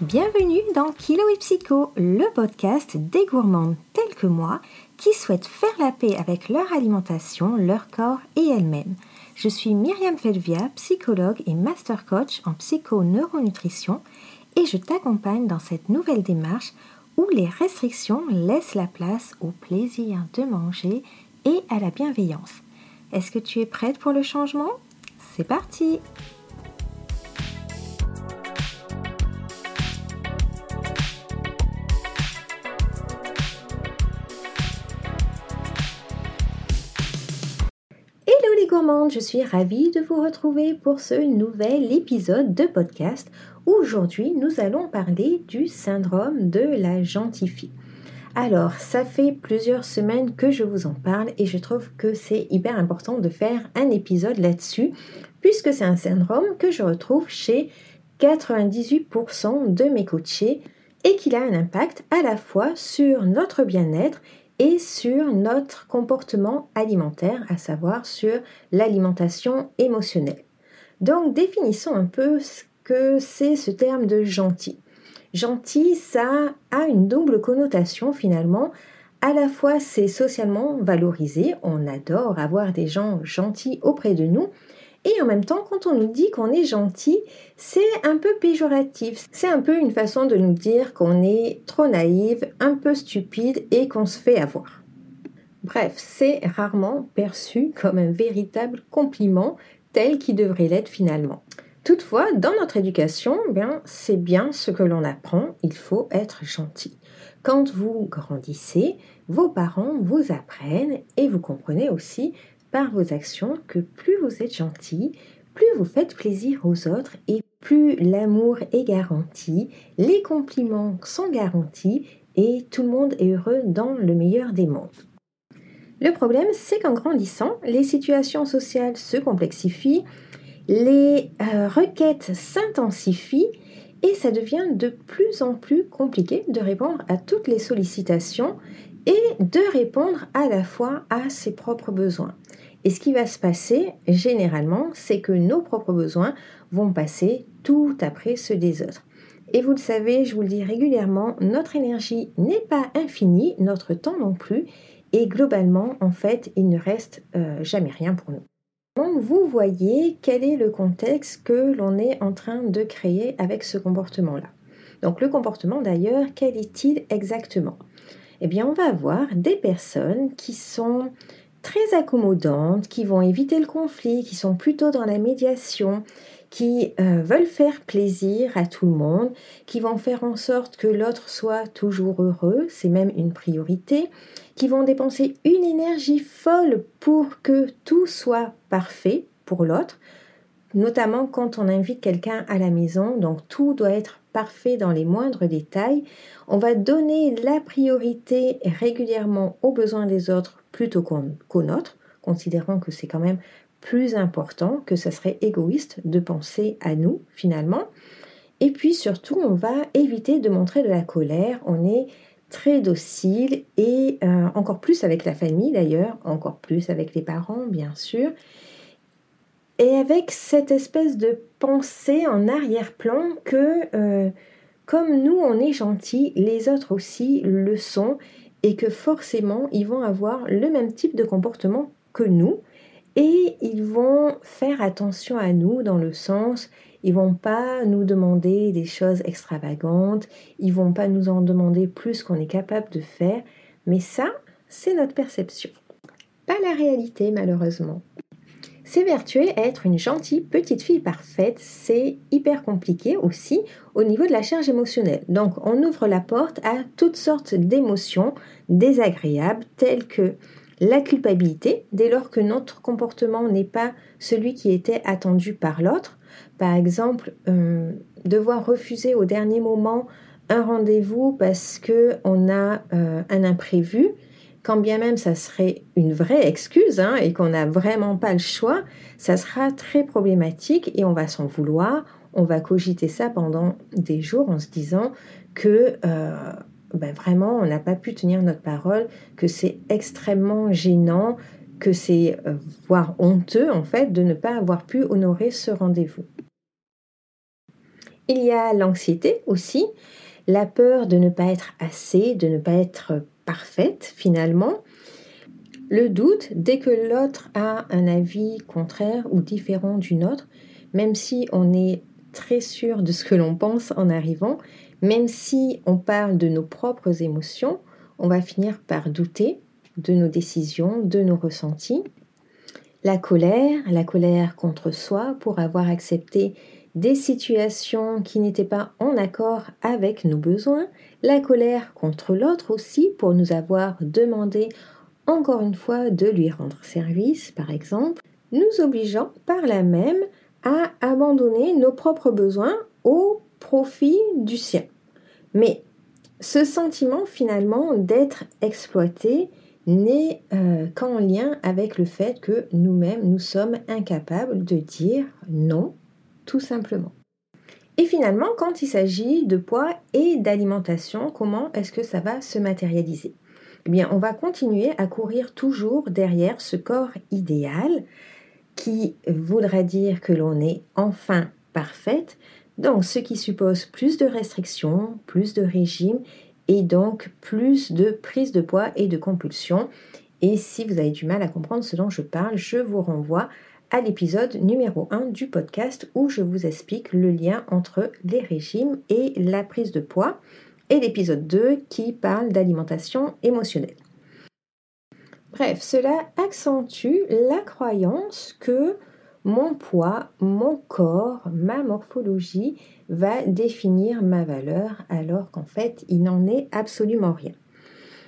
Bienvenue dans Kilo et Psycho, le podcast des gourmandes telles que moi qui souhaitent faire la paix avec leur alimentation, leur corps et elles-mêmes. Je suis Myriam Felvia, psychologue et master coach en psycho-neuronutrition et je t'accompagne dans cette nouvelle démarche où les restrictions laissent la place au plaisir de manger et à la bienveillance. Est-ce que tu es prête pour le changement? C'est parti je suis ravie de vous retrouver pour ce nouvel épisode de podcast. Aujourd'hui, nous allons parler du syndrome de la gentille fille. Alors, ça fait plusieurs semaines que je vous en parle et je trouve que c'est hyper important de faire un épisode là-dessus, puisque c'est un syndrome que je retrouve chez 98% de mes coachés et qu'il a un impact à la fois sur notre bien-être et sur notre comportement alimentaire, à savoir sur l'alimentation émotionnelle. Donc définissons un peu ce que c'est ce terme de gentil. Gentil, ça a une double connotation finalement. À la fois, c'est socialement valorisé, on adore avoir des gens gentils auprès de nous, et en même temps, quand on nous dit qu'on est gentil, c'est un peu péjoratif. C'est un peu une façon de nous dire qu'on est trop naïve, un peu stupide et qu'on se fait avoir. Bref, c'est rarement perçu comme un véritable compliment tel qu'il devrait l'être finalement. Toutefois, dans notre éducation, bien, c'est bien ce que l'on apprend, il faut être gentil. Quand vous grandissez, vos parents vous apprennent et vous comprenez aussi par vos actions que plus vous êtes gentil, plus vous faites plaisir aux autres et plus l'amour est garanti, les compliments sont garantis et tout le monde est heureux dans le meilleur des mondes. Le problème, c'est qu'en grandissant, les situations sociales se complexifient, les euh, requêtes s'intensifient et ça devient de plus en plus compliqué de répondre à toutes les sollicitations et de répondre à la fois à ses propres besoins. Et ce qui va se passer généralement, c'est que nos propres besoins vont passer tout après ceux des autres. Et vous le savez, je vous le dis régulièrement, notre énergie n'est pas infinie, notre temps non plus, et globalement, en fait, il ne reste euh, jamais rien pour nous. Donc, vous voyez quel est le contexte que l'on est en train de créer avec ce comportement-là. Donc, le comportement d'ailleurs, quel est-il exactement? Eh bien, on va avoir des personnes qui sont très accommodantes, qui vont éviter le conflit, qui sont plutôt dans la médiation, qui euh, veulent faire plaisir à tout le monde, qui vont faire en sorte que l'autre soit toujours heureux, c'est même une priorité, qui vont dépenser une énergie folle pour que tout soit parfait pour l'autre, notamment quand on invite quelqu'un à la maison, donc tout doit être parfait dans les moindres détails. On va donner la priorité régulièrement aux besoins des autres plutôt qu'aux nôtres, considérant que c'est quand même plus important, que ce serait égoïste de penser à nous finalement. Et puis surtout, on va éviter de montrer de la colère. On est très docile et euh, encore plus avec la famille d'ailleurs, encore plus avec les parents bien sûr. Et avec cette espèce de pensée en arrière-plan que euh, comme nous on est gentil, les autres aussi le sont et que forcément ils vont avoir le même type de comportement que nous et ils vont faire attention à nous dans le sens ils vont pas nous demander des choses extravagantes, ils vont pas nous en demander plus qu'on est capable de faire, mais ça, c'est notre perception. Pas la réalité malheureusement. S'évertuer à être une gentille petite fille parfaite, c'est hyper compliqué aussi au niveau de la charge émotionnelle. Donc on ouvre la porte à toutes sortes d'émotions désagréables telles que la culpabilité dès lors que notre comportement n'est pas celui qui était attendu par l'autre. Par exemple, euh, devoir refuser au dernier moment un rendez-vous parce que on a euh, un imprévu, quand bien même ça serait une vraie excuse hein, et qu'on n'a vraiment pas le choix, ça sera très problématique et on va s'en vouloir. On va cogiter ça pendant des jours en se disant que euh, ben vraiment on n'a pas pu tenir notre parole, que c'est extrêmement gênant, que c'est euh, voire honteux en fait de ne pas avoir pu honorer ce rendez-vous. Il y a l'anxiété aussi, la peur de ne pas être assez, de ne pas être parfaite finalement, le doute dès que l'autre a un avis contraire ou différent du nôtre, même si on est très sûr de ce que l'on pense en arrivant, même si on parle de nos propres émotions, on va finir par douter de nos décisions, de nos ressentis. La colère, la colère contre soi pour avoir accepté des situations qui n'étaient pas en accord avec nos besoins, la colère contre l'autre aussi pour nous avoir demandé encore une fois de lui rendre service, par exemple, nous obligeant par là même à abandonner nos propres besoins au profit du sien. Mais ce sentiment finalement d'être exploité n'est euh, qu'en lien avec le fait que nous-mêmes, nous sommes incapables de dire non, tout simplement. Et finalement, quand il s'agit de poids et d'alimentation, comment est-ce que ça va se matérialiser? Eh bien, on va continuer à courir toujours derrière ce corps idéal qui voudra dire que l'on est enfin parfaite, donc ce qui suppose plus de restrictions, plus de régimes et donc plus de prise de poids et de compulsion. Et si vous avez du mal à comprendre ce dont je parle, je vous renvoie à l'épisode numéro 1 du podcast où je vous explique le lien entre les régimes et la prise de poids et l'épisode 2 qui parle d'alimentation émotionnelle. Bref, cela accentue la croyance que mon poids, mon corps, ma morphologie va définir ma valeur alors qu'en fait il n'en est absolument rien.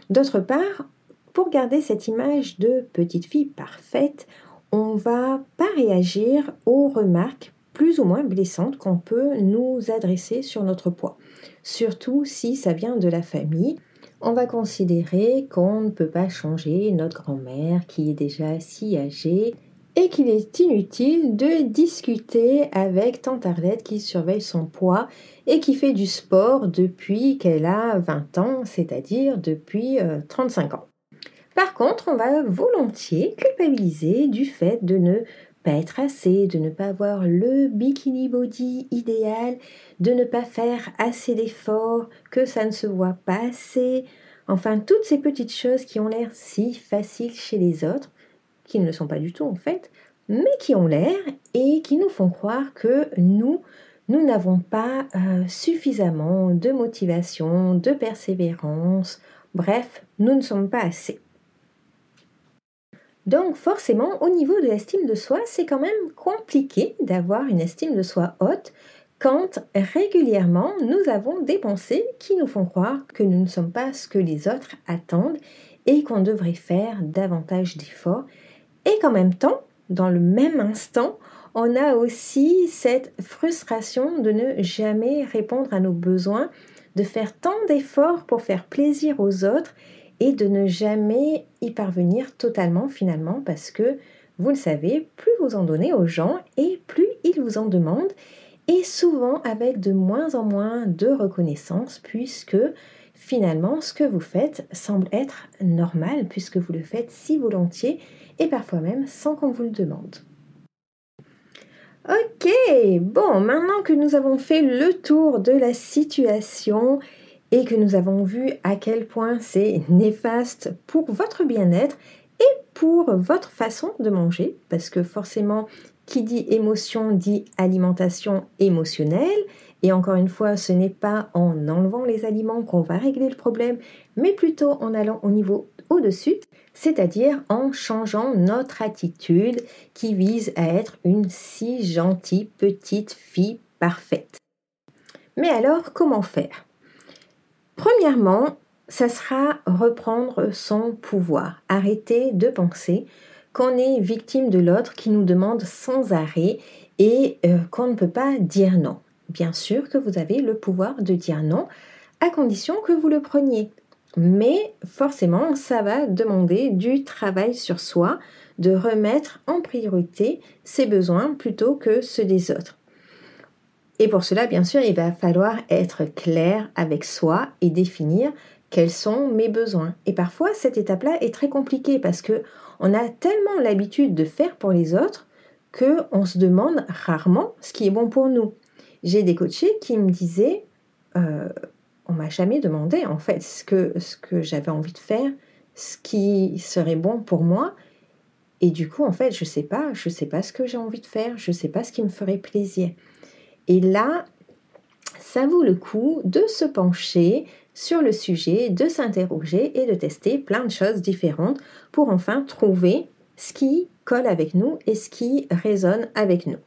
D'autre part, pour garder cette image de petite fille parfaite, on va pas réagir aux remarques plus ou moins blessantes qu'on peut nous adresser sur notre poids surtout si ça vient de la famille. On va considérer qu'on ne peut pas changer notre grand-mère qui est déjà si âgée et qu'il est inutile de discuter avec tante Arlette qui surveille son poids et qui fait du sport depuis qu'elle a 20 ans, c'est-à-dire depuis 35 euh, ans. Par contre, on va volontiers culpabiliser du fait de ne pas être assez, de ne pas avoir le bikini body idéal, de ne pas faire assez d'efforts, que ça ne se voit pas assez. Enfin, toutes ces petites choses qui ont l'air si faciles chez les autres, qui ne le sont pas du tout en fait, mais qui ont l'air et qui nous font croire que nous, nous n'avons pas euh, suffisamment de motivation, de persévérance, bref, nous ne sommes pas assez. Donc forcément, au niveau de l'estime de soi, c'est quand même compliqué d'avoir une estime de soi haute quand régulièrement nous avons des pensées qui nous font croire que nous ne sommes pas ce que les autres attendent et qu'on devrait faire davantage d'efforts. Et qu'en même temps, dans le même instant, on a aussi cette frustration de ne jamais répondre à nos besoins, de faire tant d'efforts pour faire plaisir aux autres et de ne jamais y parvenir totalement finalement parce que vous le savez, plus vous en donnez aux gens et plus ils vous en demandent et souvent avec de moins en moins de reconnaissance puisque finalement ce que vous faites semble être normal puisque vous le faites si volontiers et parfois même sans qu'on vous le demande. Ok, bon, maintenant que nous avons fait le tour de la situation et que nous avons vu à quel point c'est néfaste pour votre bien-être et pour votre façon de manger, parce que forcément, qui dit émotion dit alimentation émotionnelle. Et encore une fois, ce n'est pas en enlevant les aliments qu'on va régler le problème, mais plutôt en allant au niveau au-dessus, c'est-à-dire en changeant notre attitude qui vise à être une si gentille petite fille parfaite. Mais alors, comment faire? Premièrement, ça sera reprendre son pouvoir, arrêter de penser qu'on est victime de l'autre qui nous demande sans arrêt et euh, qu'on ne peut pas dire non. Bien sûr que vous avez le pouvoir de dire non, à condition que vous le preniez. Mais forcément, ça va demander du travail sur soi, de remettre en priorité ses besoins plutôt que ceux des autres. Et pour cela, bien sûr, il va falloir être clair avec soi et définir quels sont mes besoins. Et parfois, cette étape-là est très compliquée parce que on a tellement l'habitude de faire pour les autres que on se demande rarement ce qui est bon pour nous. J'ai des coachés qui me disaient, euh, on m'a jamais demandé en fait ce que, j'avais envie de faire, ce qui serait bon pour moi. Et du coup, en fait, je sais pas, je sais pas ce que j'ai envie de faire, je sais pas ce qui me ferait plaisir. Et là, ça vaut le coup de se pencher sur le sujet, de s'interroger et de tester plein de choses différentes pour enfin trouver ce qui colle avec nous et ce qui résonne avec nous.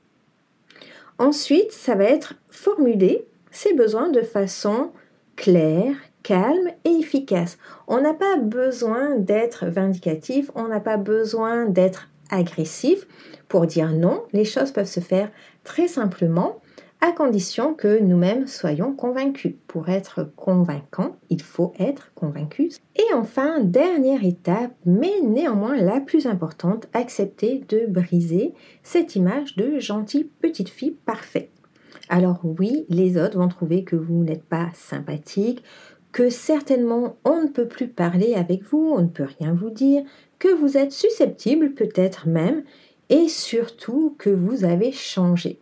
Ensuite, ça va être formuler ses besoins de façon claire, calme et efficace. On n'a pas besoin d'être vindicatif, on n'a pas besoin d'être agressif pour dire non. Les choses peuvent se faire très simplement à condition que nous-mêmes soyons convaincus. Pour être convaincant, il faut être convaincu. Et enfin, dernière étape, mais néanmoins la plus importante, accepter de briser cette image de gentille petite fille parfaite. Alors oui, les autres vont trouver que vous n'êtes pas sympathique, que certainement on ne peut plus parler avec vous, on ne peut rien vous dire, que vous êtes susceptible peut-être même, et surtout que vous avez changé.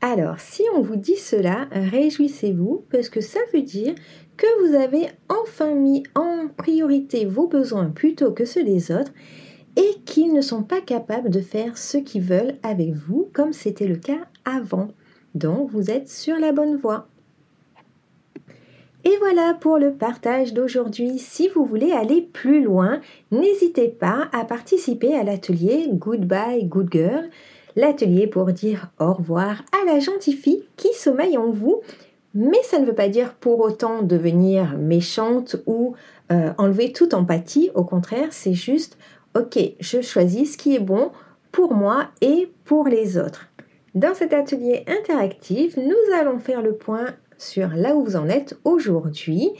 Alors, si on vous dit cela, réjouissez-vous parce que ça veut dire que vous avez enfin mis en priorité vos besoins plutôt que ceux des autres et qu'ils ne sont pas capables de faire ce qu'ils veulent avec vous comme c'était le cas avant. Donc, vous êtes sur la bonne voie. Et voilà pour le partage d'aujourd'hui. Si vous voulez aller plus loin, n'hésitez pas à participer à l'atelier Goodbye Good Girl l'atelier pour dire au revoir à la gentille fille qui sommeille en vous. Mais ça ne veut pas dire pour autant devenir méchante ou euh, enlever toute empathie. Au contraire, c'est juste, ok, je choisis ce qui est bon pour moi et pour les autres. Dans cet atelier interactif, nous allons faire le point sur là où vous en êtes aujourd'hui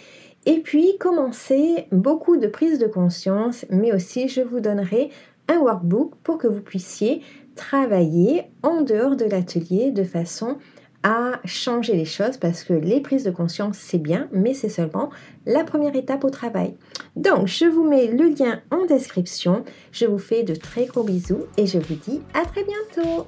et puis commencer beaucoup de prise de conscience, mais aussi je vous donnerai un workbook pour que vous puissiez travailler en dehors de l'atelier de façon à changer les choses parce que les prises de conscience c'est bien mais c'est seulement la première étape au travail. Donc je vous mets le lien en description, je vous fais de très gros bisous et je vous dis à très bientôt